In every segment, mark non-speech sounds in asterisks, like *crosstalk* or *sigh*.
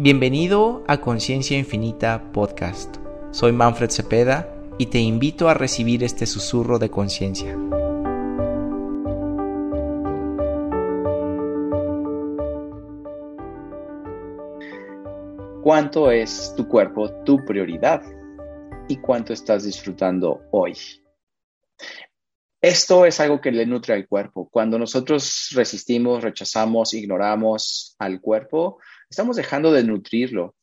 Bienvenido a Conciencia Infinita Podcast. Soy Manfred Cepeda y te invito a recibir este susurro de conciencia. ¿Cuánto es tu cuerpo tu prioridad? ¿Y cuánto estás disfrutando hoy? Esto es algo que le nutre al cuerpo. Cuando nosotros resistimos, rechazamos, ignoramos al cuerpo, estamos dejando de nutrirlo.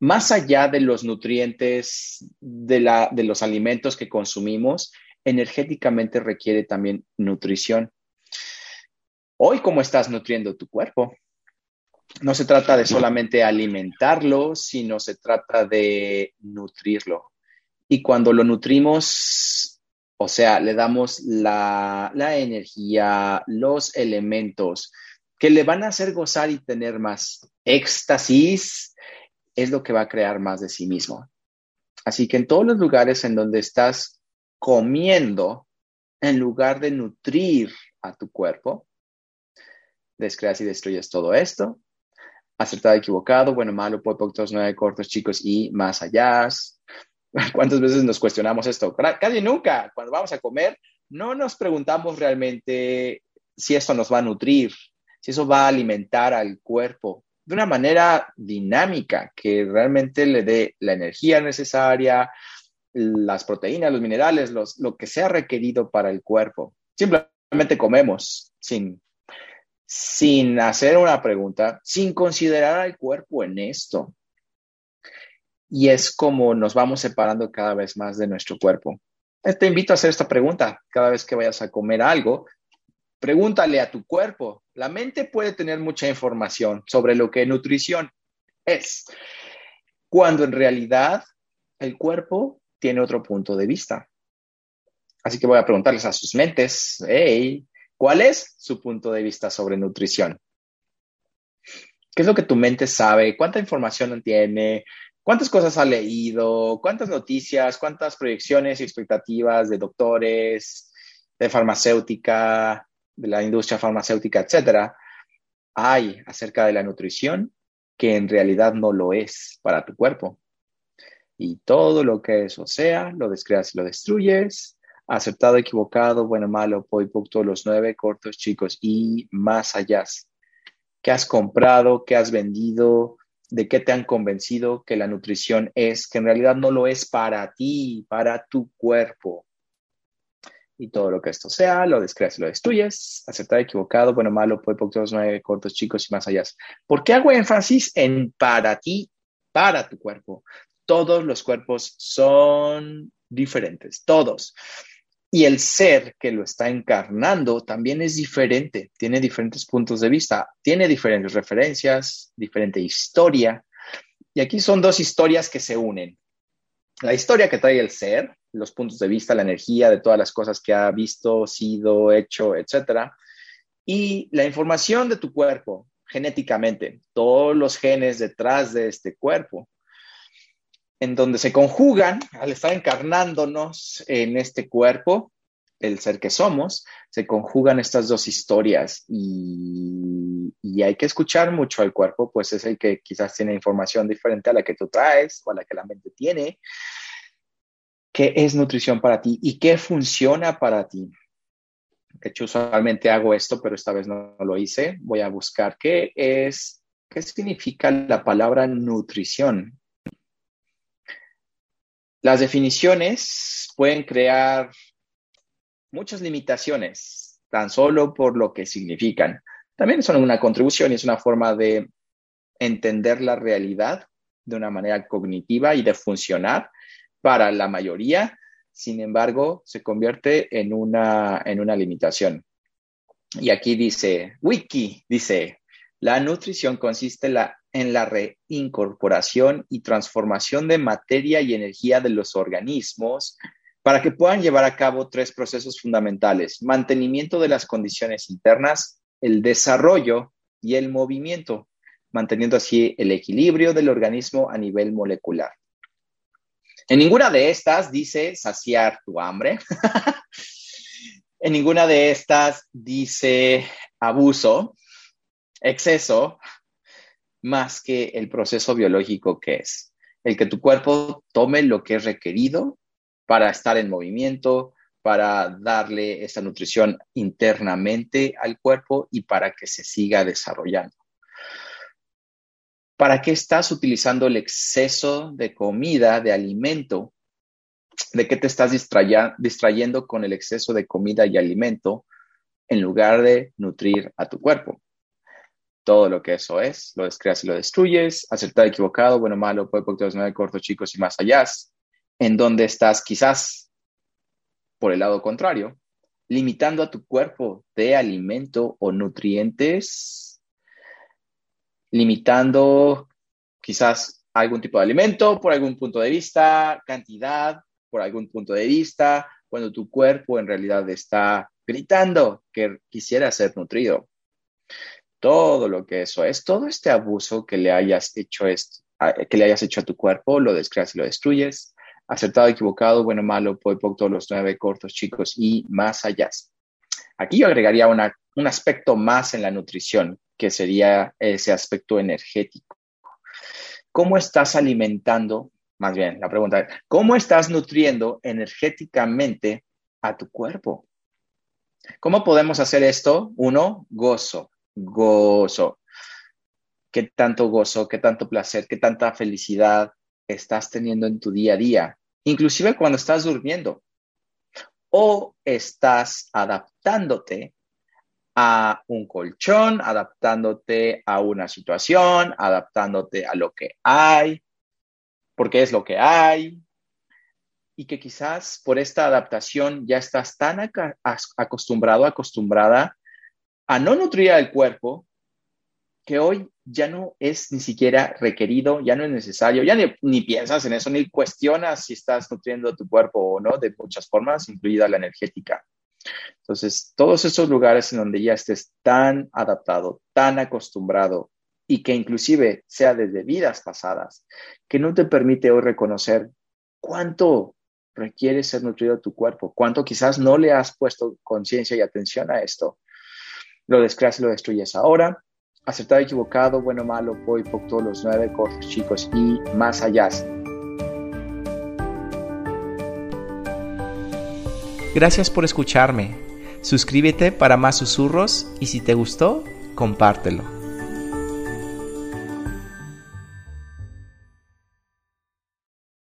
Más allá de los nutrientes de, la, de los alimentos que consumimos, energéticamente requiere también nutrición. Hoy, ¿cómo estás nutriendo tu cuerpo? No se trata de solamente alimentarlo, sino se trata de nutrirlo. Y cuando lo nutrimos, o sea, le damos la, energía, los elementos que le van a hacer gozar y tener más éxtasis, es lo que va a crear más de sí mismo. Así que en todos los lugares en donde estás comiendo, en lugar de nutrir a tu cuerpo, descreas y destruyes todo esto. Acertado, equivocado, bueno, malo, pocos, nueve cortos, chicos y más allá. *laughs* ¿Cuántas veces nos cuestionamos esto? Casi nunca. Cuando vamos a comer, no nos preguntamos realmente si esto nos va a nutrir, si eso va a alimentar al cuerpo de una manera dinámica, que realmente le dé la energía necesaria, las proteínas, los minerales, lo que sea requerido para el cuerpo. Simplemente comemos sin, sin hacer una pregunta, sin considerar al cuerpo en esto y es como nos vamos separando cada vez más de nuestro cuerpo. Te invito a hacer esta pregunta cada vez que vayas a comer algo. Pregúntale a tu cuerpo. La mente puede tener mucha información sobre lo que nutrición es, cuando en realidad el cuerpo tiene otro punto de vista. Así que voy a preguntarles a sus mentes, hey, ¿cuál es su punto de vista sobre nutrición? ¿Qué es lo que tu mente sabe? ¿Cuánta información tiene? ¿Cuántas cosas ha leído? ¿Cuántas noticias? ¿Cuántas proyecciones y expectativas de doctores, de farmacéutica, de la industria farmacéutica, etcétera, hay acerca de la nutrición que en realidad no lo es para tu cuerpo? Y todo lo que eso sea, lo descreas y lo destruyes. Aceptado, equivocado, bueno, malo, poi, todos los nueve, cortos, chicos y más allá. ¿Qué has comprado? ¿Qué has vendido? de qué te han convencido que la nutrición es, que en realidad no lo es para ti, para tu cuerpo. Y todo lo que esto sea, lo descreas lo destruyes. Aceptar equivocado, bueno, malo, puede pocos nueve cortos, chicos y más allá. ¿Por qué hago énfasis en para ti, para tu cuerpo? Todos los cuerpos son diferentes, todos. Y el ser que lo está encarnando también es diferente, tiene diferentes puntos de vista, tiene diferentes referencias, diferente historia. Y aquí son dos historias que se unen. La historia que trae el ser, los puntos de vista, la energía de todas las cosas que ha visto, sido, hecho, etc. Y la información de tu cuerpo, genéticamente, todos los genes detrás de este cuerpo en donde se conjugan, al estar encarnándonos en este cuerpo, el ser que somos, se conjugan estas dos historias y, y, hay que escuchar mucho al cuerpo, pues es el que quizás tiene información diferente a la que tú traes o a la que la mente tiene. ¿Qué es nutrición para ti y qué funciona para ti? De hecho, usualmente hago esto, pero esta vez no lo hice. Voy a buscar qué es, qué significa la palabra nutrición las definiciones pueden crear muchas limitaciones, tan solo por lo que significan. También son una contribución y es una forma de entender la realidad de una manera cognitiva y de funcionar para la mayoría. Sin embargo, se convierte en una, en una limitación. Y aquí dice, Wiki dice, la nutrición consiste la en la reincorporación y transformación de materia y energía de los organismos para que puedan llevar a cabo tres procesos fundamentales, mantenimiento de las condiciones internas, el desarrollo y el movimiento, manteniendo así el equilibrio del organismo a nivel molecular. En ninguna de estas dice saciar tu hambre. *laughs* en ninguna de estas dice abuso, exceso más que el proceso biológico que es. El que tu cuerpo tome lo que es requerido para estar en movimiento, para darle esa nutrición internamente al cuerpo y para que se siga desarrollando. ¿Para qué estás utilizando el exceso de comida, de alimento? ¿De qué te estás distrayendo con el exceso de comida y alimento en lugar de nutrir a tu cuerpo? Todo lo que eso es, lo descreas y lo destruyes, acertado, equivocado, bueno, malo, puede nueve cortos, chicos y más allá, en donde estás quizás por el lado contrario, limitando a tu cuerpo de alimento o nutrientes limitando quizás algún tipo de alimento por algún punto de vista, cantidad por algún punto de vista, cuando tu cuerpo en realidad está gritando que quisiera ser nutrido. Todo lo que eso es, todo este abuso que le hayas hecho, que le hayas hecho a tu cuerpo, lo descreas y lo destruyes. Acertado, equivocado, bueno, malo, por todos los nueve cortos, chicos y más allá. Aquí yo agregaría un aspecto más en la nutrición, que sería ese aspecto energético. ¿Cómo estás alimentando? Más bien, la pregunta ¿cómo estás nutriendo energéticamente a tu cuerpo? ¿Cómo podemos hacer esto? Uno, gozo, gozo. ¿Qué tanto gozo, qué tanto placer, qué tanta felicidad estás teniendo en tu día a día? Inclusive cuando estás durmiendo. O estás adaptándote a un colchón, adaptándote a una situación, adaptándote a lo que hay, porque es lo que hay, y que quizás por esta adaptación ya estás tan acostumbrado, acostumbrada a no nutrir al cuerpo, que hoy ya no es ni siquiera requerido, ya no es necesario, ya ni, ni, piensas en eso, ni cuestionas si estás nutriendo tu cuerpo o no, de muchas formas, incluida la energética. Entonces, todos esos lugares en donde ya estés tan adaptado, tan acostumbrado y que inclusive sea desde vidas pasadas, que no te permite hoy reconocer cuánto requiere ser nutrido tu cuerpo, cuánto quizás no le has puesto conciencia y atención a esto. Lo descreas y lo destruyes ahora. Acertado, equivocado, bueno, malo, voy por todos los nueve cortos chicos y más allá. Gracias por escucharme. Suscríbete para más susurros y si te gustó, compártelo.